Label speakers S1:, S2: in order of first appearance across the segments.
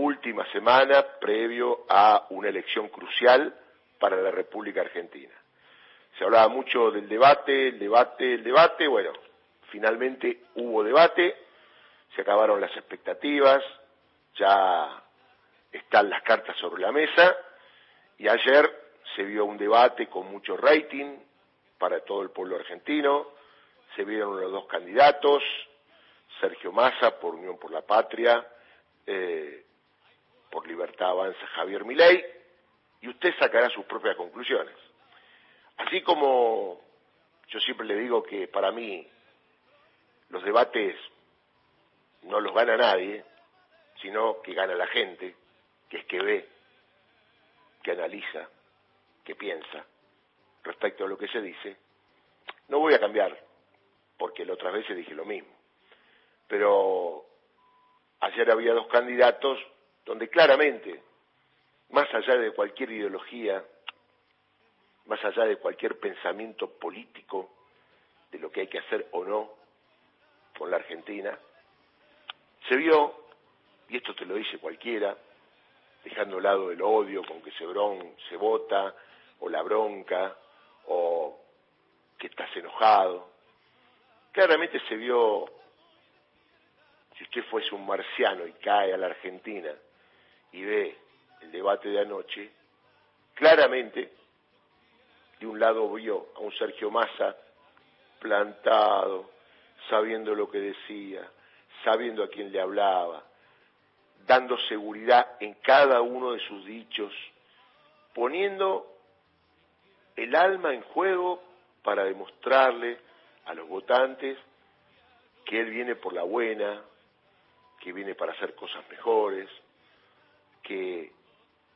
S1: última semana previo a una elección crucial para la República Argentina. Se hablaba mucho del debate, el debate, el debate, bueno, finalmente hubo debate, se acabaron las expectativas, ya están las cartas sobre la mesa y ayer se vio un debate con mucho rating para todo el pueblo argentino, se vieron los dos candidatos, Sergio Massa por Unión por la Patria, eh, por Libertad Avanza Javier Milei, y usted sacará sus propias conclusiones. Así como yo siempre le digo que para mí los debates no los gana nadie, sino que gana la gente, que es que ve, que analiza, que piensa respecto a lo que se dice, no voy a cambiar, porque la otra vez dije lo mismo. Pero ayer había dos candidatos donde claramente, más allá de cualquier ideología, más allá de cualquier pensamiento político de lo que hay que hacer o no con la Argentina, se vio, y esto te lo dice cualquiera, dejando a lado el odio con que se, bron, se vota, o la bronca, o que estás enojado. Claramente se vio, si usted fuese un marciano y cae a la Argentina y ve el debate de anoche, claramente de un lado vio a un Sergio Massa plantado, sabiendo lo que decía, sabiendo a quién le hablaba, dando seguridad en cada uno de sus dichos, poniendo el alma en juego para demostrarle a los votantes que él viene por la buena, que viene para hacer cosas mejores, que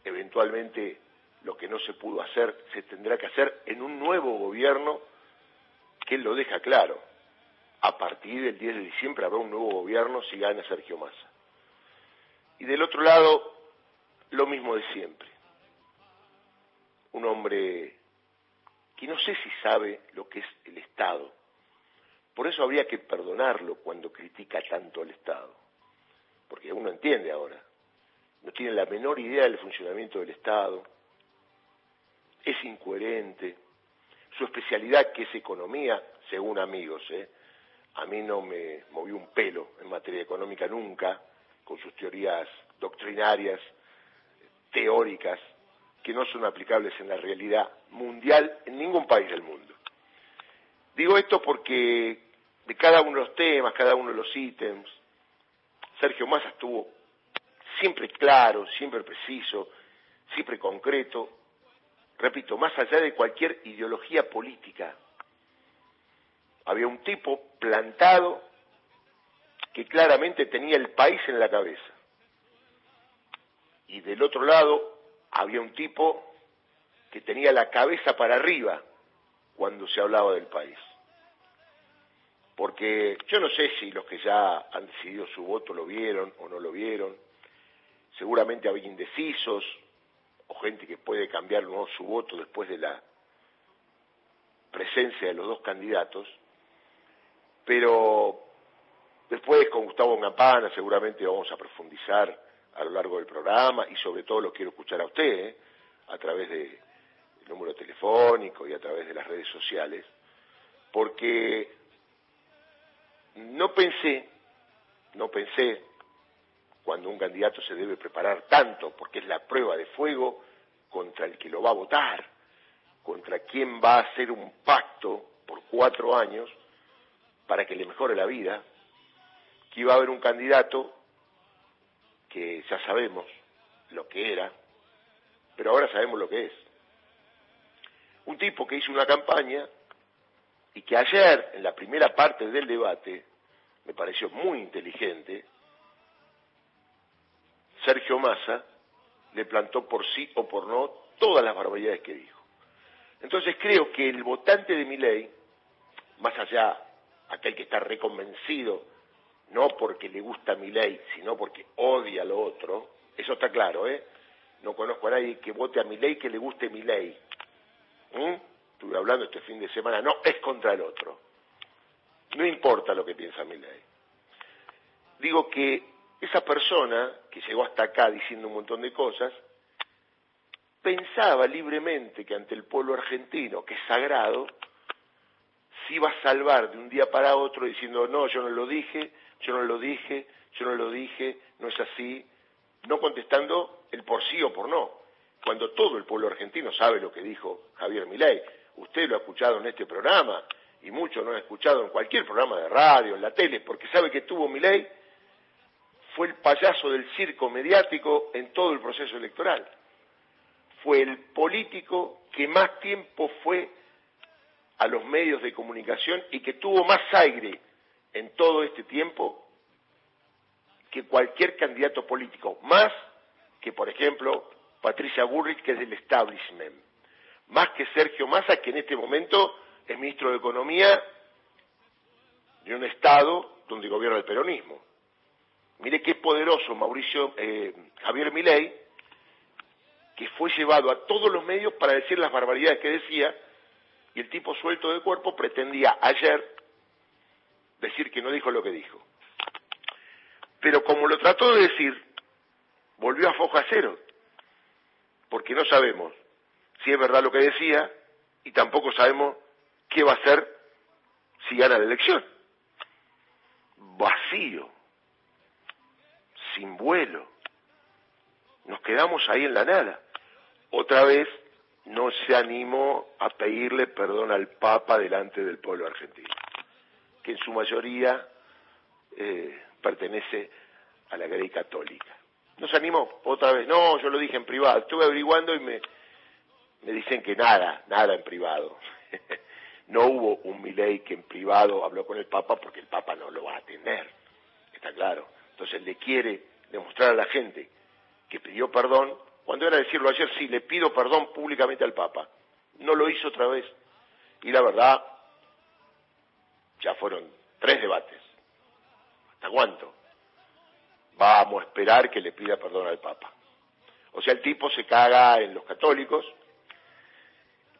S1: eventualmente lo que no se pudo hacer se tendrá que hacer en un nuevo gobierno que lo deja claro. A partir del 10 de diciembre habrá un nuevo gobierno si gana Sergio Massa. Y del otro lado, lo mismo de siempre. Un hombre que no sé si sabe lo que es el Estado. Por eso habría que perdonarlo cuando critica tanto al Estado. Porque uno entiende ahora. No tiene la menor idea del funcionamiento del Estado. Es incoherente. Su especialidad, que es economía, según amigos, ¿eh? a mí no me movió un pelo en materia económica nunca, con sus teorías doctrinarias, teóricas, que no son aplicables en la realidad mundial en ningún país del mundo. Digo esto porque de cada uno de los temas, cada uno de los ítems, Sergio Massa estuvo siempre claro, siempre preciso, siempre concreto, repito, más allá de cualquier ideología política. Había un tipo plantado que claramente tenía el país en la cabeza. Y del otro lado había un tipo que tenía la cabeza para arriba cuando se hablaba del país. Porque yo no sé si los que ya han decidido su voto lo vieron o no lo vieron. Seguramente había indecisos o gente que puede cambiar su voto después de la presencia de los dos candidatos. Pero después con Gustavo Campana seguramente vamos a profundizar a lo largo del programa y sobre todo lo quiero escuchar a usted ¿eh? a través del número telefónico y a través de las redes sociales, porque no pensé, no pensé cuando un candidato se debe preparar tanto, porque es la prueba de fuego contra el que lo va a votar, contra quien va a hacer un pacto por cuatro años para que le mejore la vida, que iba a haber un candidato que ya sabemos lo que era, pero ahora sabemos lo que es. Un tipo que hizo una campaña y que ayer, en la primera parte del debate, me pareció muy inteligente, Sergio Massa le plantó por sí o por no todas las barbaridades que dijo. Entonces creo que el votante de mi ley, más allá, aquel que está reconvencido no porque le gusta mi ley, sino porque odia lo otro, eso está claro, ¿eh? No conozco a nadie que vote a mi ley que le guste mi ley. ¿Mm? Estuve hablando este fin de semana, no, es contra el otro. No importa lo que piensa mi ley. Digo que esa persona que llegó hasta acá diciendo un montón de cosas, pensaba libremente que ante el pueblo argentino, que es sagrado, se iba a salvar de un día para otro diciendo, no, yo no lo dije, yo no lo dije, yo no lo dije, no es así, no contestando el por sí o por no, cuando todo el pueblo argentino sabe lo que dijo Javier Milei. Usted lo ha escuchado en este programa y muchos lo han escuchado en cualquier programa de radio, en la tele, porque sabe que tuvo Milei fue el payaso del circo mediático en todo el proceso electoral. Fue el político que más tiempo fue a los medios de comunicación y que tuvo más aire en todo este tiempo que cualquier candidato político, más que, por ejemplo, Patricia Burrich, que es del establishment, más que Sergio Massa, que en este momento es ministro de Economía de un Estado donde gobierna el peronismo. Mire qué poderoso Mauricio eh, Javier Milei, que fue llevado a todos los medios para decir las barbaridades que decía, y el tipo suelto de cuerpo pretendía ayer decir que no dijo lo que dijo. Pero como lo trató de decir, volvió a foja cero, porque no sabemos si es verdad lo que decía y tampoco sabemos qué va a hacer si gana la elección. Vacío sin vuelo. Nos quedamos ahí en la nada. Otra vez no se animó a pedirle perdón al Papa delante del pueblo argentino, que en su mayoría eh, pertenece a la Grey Católica. No se animó, otra vez, no, yo lo dije en privado, estuve averiguando y me, me dicen que nada, nada en privado. no hubo un Milei que en privado habló con el Papa porque el Papa no lo va a atender, le quiere demostrar a la gente que pidió perdón, cuando era decirlo ayer, sí, le pido perdón públicamente al Papa. No lo hizo otra vez. Y la verdad, ya fueron tres debates. ¿Hasta cuánto? Vamos a esperar que le pida perdón al Papa. O sea, el tipo se caga en los católicos.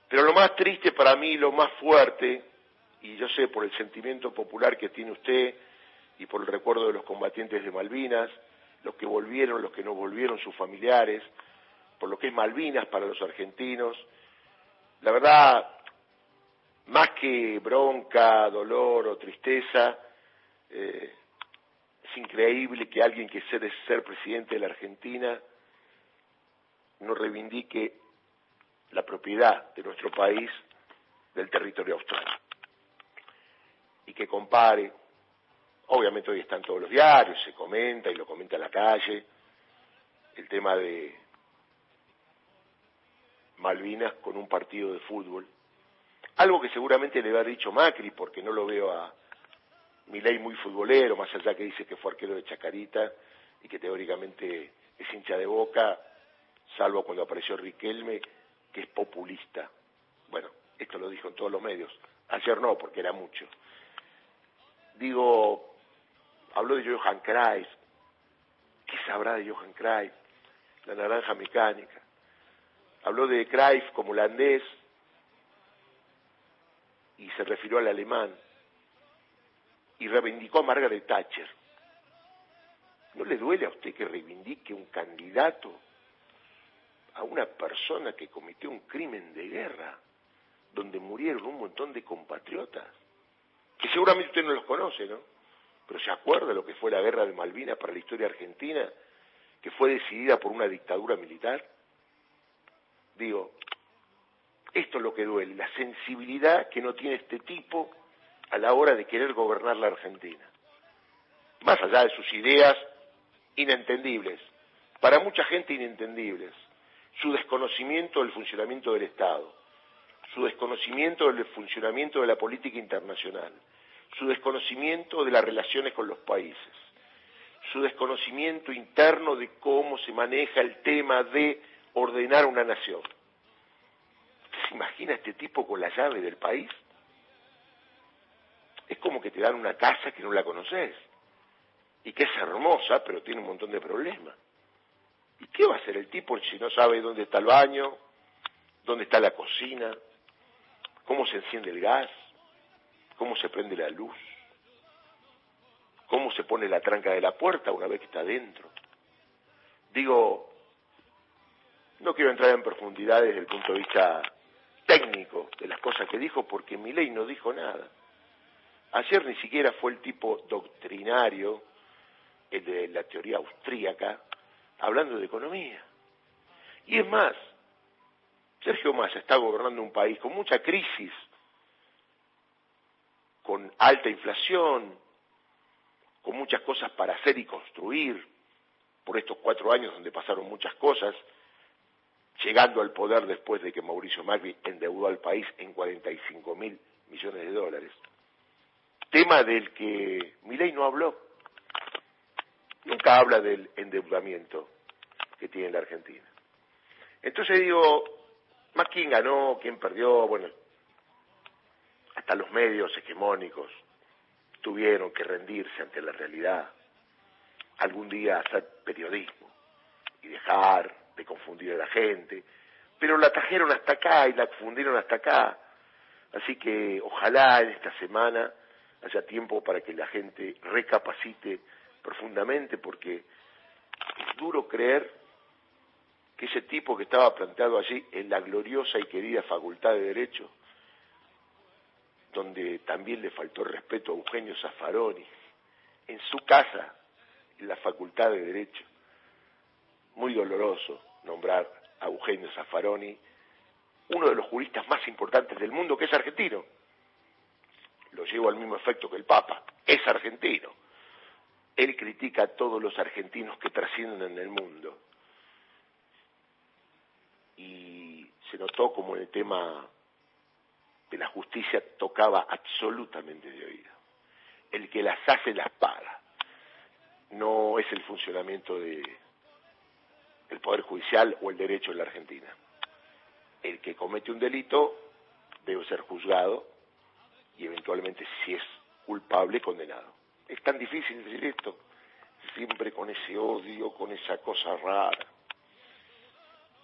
S1: Pero lo más triste para mí, lo más fuerte, y yo sé por el sentimiento popular que tiene usted, y por el recuerdo de los combatientes de Malvinas, los que volvieron, los que no volvieron, sus familiares, por lo que es Malvinas para los argentinos. La verdad, más que bronca, dolor o tristeza, eh, es increíble que alguien que quiere ser presidente de la Argentina no reivindique la propiedad de nuestro país del territorio austral y que compare Obviamente hoy están todos los diarios, se comenta y lo comenta en la calle, el tema de Malvinas con un partido de fútbol. Algo que seguramente le ha dicho Macri, porque no lo veo a Milei muy futbolero, más allá que dice que fue arquero de Chacarita y que teóricamente es hincha de boca, salvo cuando apareció Riquelme, que es populista. Bueno, esto lo dijo en todos los medios. Ayer no, porque era mucho. Digo, habló de Johan Cruyff. ¿Qué sabrá de Johan Cruyff? La naranja mecánica. Habló de Cruyff como holandés y se refirió al alemán y reivindicó a Margaret Thatcher. ¿No le duele a usted que reivindique un candidato a una persona que cometió un crimen de guerra donde murieron un montón de compatriotas? Que seguramente usted no los conoce, ¿no? Pero se acuerda lo que fue la guerra de Malvinas para la historia argentina, que fue decidida por una dictadura militar. Digo, esto es lo que duele, la sensibilidad que no tiene este tipo a la hora de querer gobernar la Argentina. Más allá de sus ideas inentendibles, para mucha gente inentendibles, su desconocimiento del funcionamiento del Estado, su desconocimiento del funcionamiento de la política internacional, su desconocimiento de las relaciones con los países, su desconocimiento interno de cómo se maneja el tema de ordenar una nación. ¿Se imagina este tipo con la llave del país? Es como que te dan una casa que no la conoces y que es hermosa, pero tiene un montón de problemas. ¿Y qué va a hacer el tipo si no sabe dónde está el baño, dónde está la cocina, cómo se enciende el gas? Cómo se prende la luz, cómo se pone la tranca de la puerta una vez que está dentro. Digo, no quiero entrar en profundidad desde el punto de vista técnico de las cosas que dijo, porque mi ley no dijo nada. Ayer ni siquiera fue el tipo doctrinario, el de la teoría austríaca, hablando de economía. Y es más, Sergio Massa está gobernando un país con mucha crisis, con alta inflación, con muchas cosas para hacer y construir, por estos cuatro años donde pasaron muchas cosas, llegando al poder después de que Mauricio Macri endeudó al país en 45 mil millones de dólares. Tema del que Milei no habló. Nunca habla del endeudamiento que tiene la Argentina. Entonces digo, más quién ganó, quién perdió, bueno, hasta los medios hegemónicos tuvieron que rendirse ante la realidad, algún día hacer periodismo y dejar de confundir a la gente, pero la trajeron hasta acá y la confundieron hasta acá. Así que ojalá en esta semana haya tiempo para que la gente recapacite profundamente, porque es duro creer que ese tipo que estaba planteado allí en la gloriosa y querida Facultad de Derecho, donde también le faltó respeto a Eugenio Zaffaroni, en su casa, en la Facultad de Derecho, muy doloroso nombrar a Eugenio Zaffaroni, uno de los juristas más importantes del mundo, que es argentino. Lo llevo al mismo efecto que el Papa, es argentino. Él critica a todos los argentinos que trascienden en el mundo. Y se notó como en el tema de la justicia tocaba absolutamente de oído. El que las hace las paga. No es el funcionamiento de, el Poder Judicial o el derecho en la Argentina. El que comete un delito debe ser juzgado y eventualmente, si es culpable, condenado. Es tan difícil decir esto, siempre con ese odio, con esa cosa rara.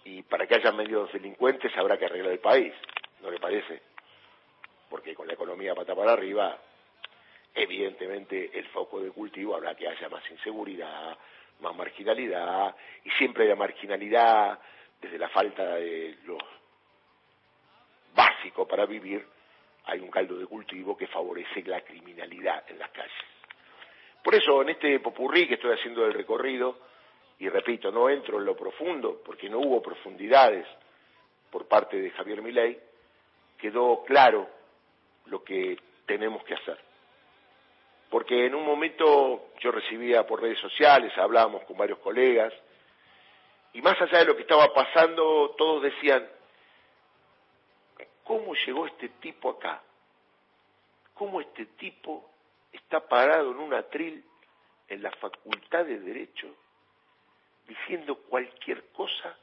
S1: Y para que haya medios delincuentes habrá que arreglar el país, ¿no le parece? Porque con la economía pata para arriba, evidentemente el foco de cultivo habrá que haya más inseguridad, más marginalidad, y siempre la marginalidad, desde la falta de lo básico para vivir, hay un caldo de cultivo que favorece la criminalidad en las calles. Por eso, en este popurrí que estoy haciendo del recorrido, y repito, no entro en lo profundo, porque no hubo profundidades por parte de Javier Milei, quedó claro lo que tenemos que hacer porque en un momento yo recibía por redes sociales, hablábamos con varios colegas, y más allá de lo que estaba pasando, todos decían, ¿cómo llegó este tipo acá? ¿Cómo este tipo está parado en un atril en la Facultad de Derecho diciendo cualquier cosa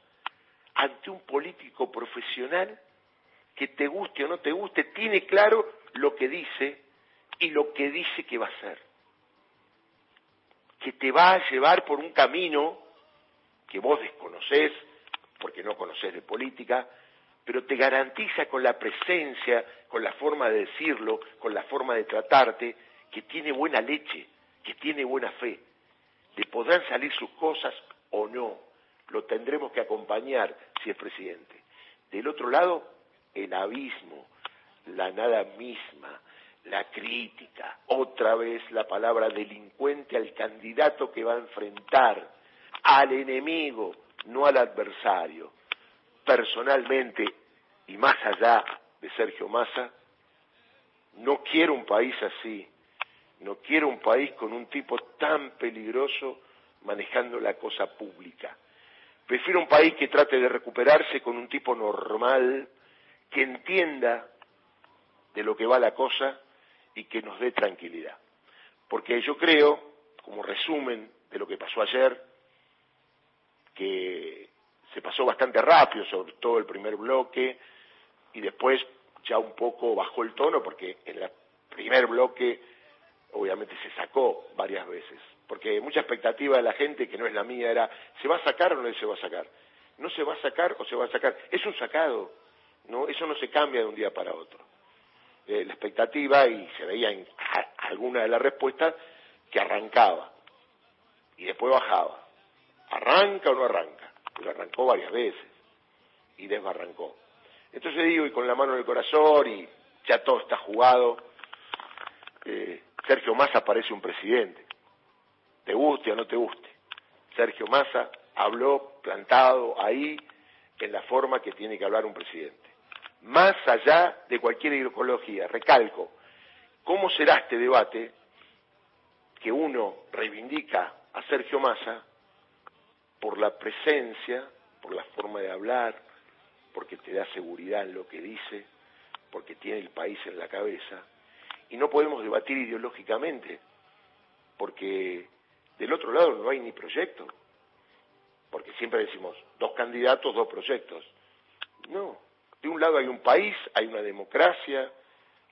S1: ante un político profesional que te guste o no te guste, tiene claro lo que dice y lo que dice que va a hacer. Que te va a llevar por un camino que vos desconocés, porque no conocés de política, pero te garantiza con la presencia, con la forma de decirlo, con la forma de tratarte, que tiene buena leche, que tiene buena fe. De podrán salir sus cosas o no, lo tendremos que acompañar si es presidente. Del otro lado, el abismo, la nada misma, la crítica, otra vez la palabra delincuente al candidato que va a enfrentar, al enemigo, no al adversario. Personalmente, y más allá de Sergio Massa, no quiero un país así, no quiero un país con un tipo tan peligroso manejando la cosa pública. Prefiero un país que trate de recuperarse con un tipo normal, que entienda de lo que va la cosa y que nos dé tranquilidad. Porque yo creo, como resumen de lo que pasó ayer, que se pasó bastante rápido, sobre todo el primer bloque, y después ya un poco bajó el tono, porque en el primer bloque obviamente se sacó varias veces, porque mucha expectativa de la gente, que no es la mía, era, ¿se va a sacar o no se va a sacar? ¿No se va a sacar o se va a sacar? Es un sacado, ¿no? Eso no se cambia de un día para otro. Eh, la expectativa y se veía en alguna de las respuestas que arrancaba y después bajaba. ¿Arranca o no arranca? Pero arrancó varias veces y desbarrancó. Entonces digo, y con la mano en el corazón, y ya todo está jugado, eh, Sergio Massa parece un presidente. Te guste o no te guste. Sergio Massa habló plantado ahí en la forma que tiene que hablar un presidente. Más allá de cualquier ideología, recalco, ¿cómo será este debate que uno reivindica a Sergio Massa por la presencia, por la forma de hablar, porque te da seguridad en lo que dice, porque tiene el país en la cabeza, y no podemos debatir ideológicamente, porque del otro lado no hay ni proyecto, porque siempre decimos dos candidatos, dos proyectos. No, de un lado hay un país, hay una democracia,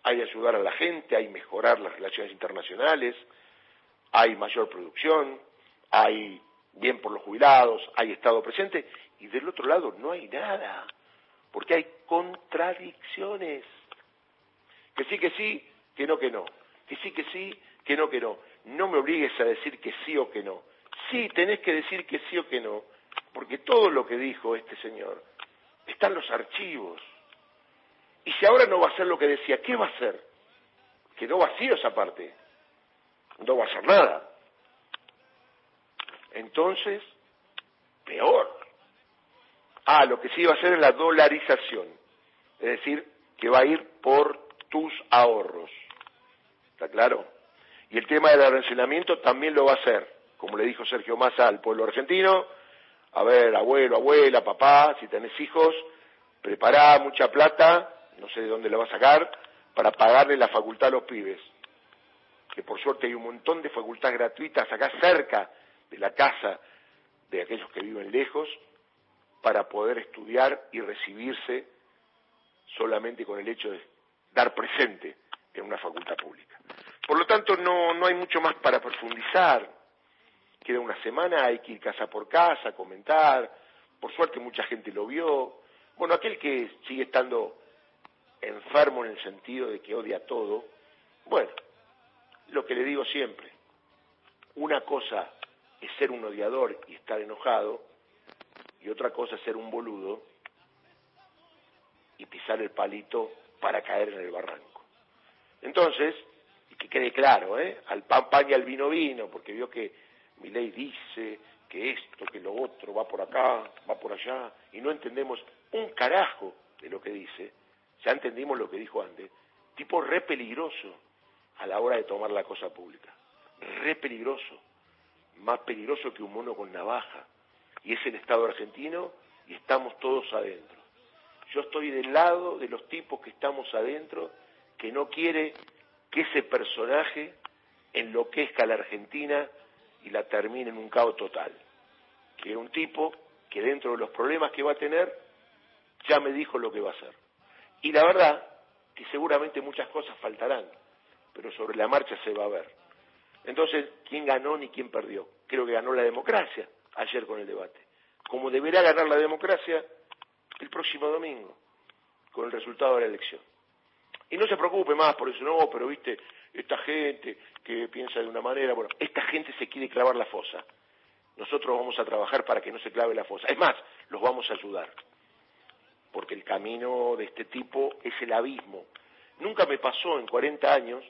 S1: hay ayudar a la gente, hay mejorar las relaciones internacionales, hay mayor producción, hay bien por los jubilados, hay Estado presente, y del otro lado no hay nada, porque hay contradicciones. Que sí, que sí, que no, que no. Que sí, que sí, que no, que no. No me obligues a decir que sí o que no. Sí, tenés que decir que sí o que no, porque todo lo que dijo este señor está en los archivos. Y si ahora no va a hacer lo que decía, ¿qué va a hacer? Quedó vacío esa parte. No va a hacer nada. Entonces, peor. Ah, lo que sí va a hacer es la dolarización. Es decir, que va a ir por tus ahorros. ¿Está claro? Y el tema del arancelaamiento también lo va a hacer, como le dijo Sergio Massa al pueblo argentino. A ver, abuelo, abuela, papá, si tenés hijos, prepará mucha plata, no sé de dónde la va a sacar, para pagarle la facultad a los pibes. Que por suerte hay un montón de facultades gratuitas acá cerca de la casa de aquellos que viven lejos para poder estudiar y recibirse solamente con el hecho de dar presente en una facultad pública. Por lo tanto, no, no hay mucho más para profundizar. Queda una semana, hay que ir casa por casa, comentar. Por suerte mucha gente lo vio. Bueno, aquel que sigue estando enfermo en el sentido de que odia todo, bueno, lo que le digo siempre, una cosa es ser un odiador y estar enojado, y otra cosa es ser un boludo y pisar el palito para caer en el barranco. Entonces, y que quede claro, ¿eh? al pan pan y al vino vino, porque vio que mi ley dice que esto, que lo otro, va por acá, va por allá, y no entendemos un carajo de lo que dice, ya entendimos lo que dijo antes, tipo re peligroso a la hora de tomar la cosa pública, re peligroso, más peligroso que un mono con navaja, y es el Estado argentino y estamos todos adentro. Yo estoy del lado de los tipos que estamos adentro, que no quiere que ese personaje enloquezca a la Argentina y la termine en un caos total. Que es un tipo que dentro de los problemas que va a tener, ya me dijo lo que va a hacer. Y la verdad que seguramente muchas cosas faltarán, pero sobre la marcha se va a ver. Entonces, ¿quién ganó ni quién perdió? Creo que ganó la democracia ayer con el debate. Como deberá ganar la democracia el próximo domingo, con el resultado de la elección. Y no se preocupe más por eso, no, pero viste, esta gente que piensa de una manera, bueno, esta gente se quiere clavar la fosa. Nosotros vamos a trabajar para que no se clave la fosa. Es más, los vamos a ayudar. Porque el camino de este tipo es el abismo. Nunca me pasó en 40 años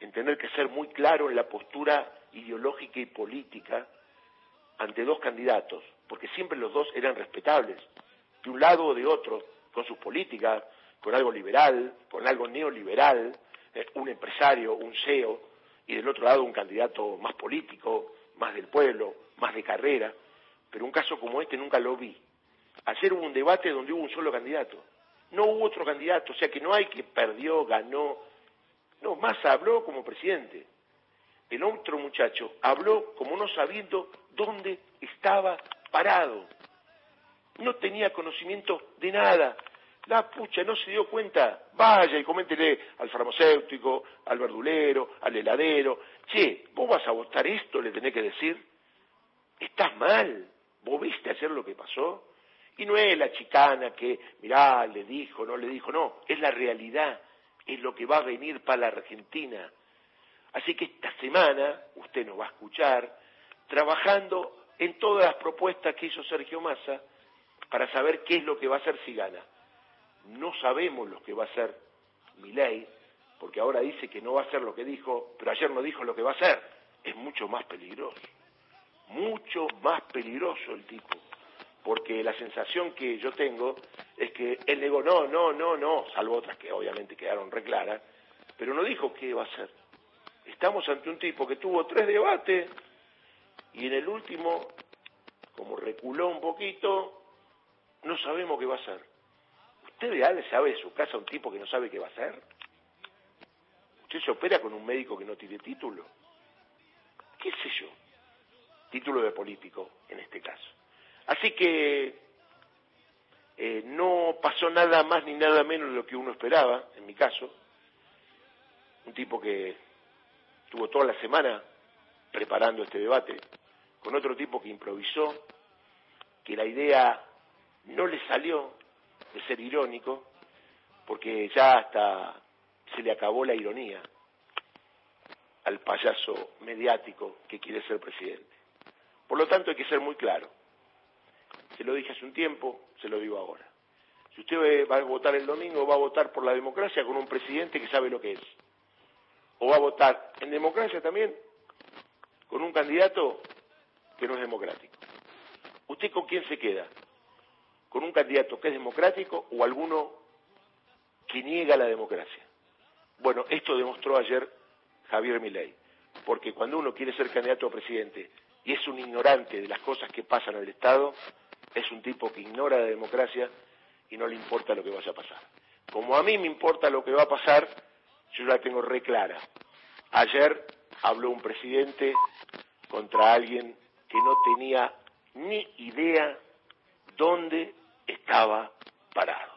S1: en tener que ser muy claro en la postura ideológica y política ante dos candidatos, porque siempre los dos eran respetables, de un lado o de otro, con sus políticas, con algo liberal, con algo neoliberal, eh, un empresario, un CEO, y del otro lado un candidato más político, más del pueblo, más de carrera, pero un caso como este nunca lo vi. Ayer hubo un debate donde hubo un solo candidato, no hubo otro candidato, o sea que no hay que perdió, ganó, no, más habló como presidente. El otro muchacho habló como no sabiendo dónde estaba parado. No tenía conocimiento de nada. La pucha no se dio cuenta. Vaya y coméntele al farmacéutico, al verdulero, al heladero. Che, vos vas a votar esto, le tenés que decir. Estás mal. ¿Vos viste ayer lo que pasó? Y no es la chicana que, mirá, le dijo, no le dijo, no, es la realidad, es lo que va a venir para la Argentina. Así que esta semana usted nos va a escuchar trabajando en todas las propuestas que hizo Sergio Massa para saber qué es lo que va a hacer si gana. No sabemos lo que va a hacer Milei, porque ahora dice que no va a hacer lo que dijo, pero ayer no dijo lo que va a hacer. Es mucho más peligroso, mucho más peligroso el tipo, porque la sensación que yo tengo es que él negó, no, no, no, no, salvo otras que obviamente quedaron reclaras, pero no dijo qué va a hacer. Estamos ante un tipo que tuvo tres debates y en el último, como reculó un poquito, no sabemos qué va a hacer. ¿Usted de sabe de su casa un tipo que no sabe qué va a hacer? ¿Usted se opera con un médico que no tiene título? ¿Qué sé yo? Título de político, en este caso. Así que eh, no pasó nada más ni nada menos de lo que uno esperaba, en mi caso. Un tipo que estuvo toda la semana preparando este debate, con otro tipo que improvisó, que la idea no le salió de ser irónico, porque ya hasta se le acabó la ironía al payaso mediático que quiere ser presidente. Por lo tanto, hay que ser muy claro. Se lo dije hace un tiempo, se lo digo ahora. Si usted va a votar el domingo, va a votar por la democracia con un presidente que sabe lo que es. O va a votar en democracia también con un candidato que no es democrático. ¿Usted con quién se queda? ¿Con un candidato que es democrático o alguno que niega la democracia? Bueno, esto demostró ayer Javier Milei, porque cuando uno quiere ser candidato a presidente y es un ignorante de las cosas que pasan en el Estado, es un tipo que ignora la democracia y no le importa lo que vaya a pasar. Como a mí me importa lo que va a pasar, yo la tengo re clara. Ayer habló un presidente contra alguien que no tenía ni idea dónde estaba parado.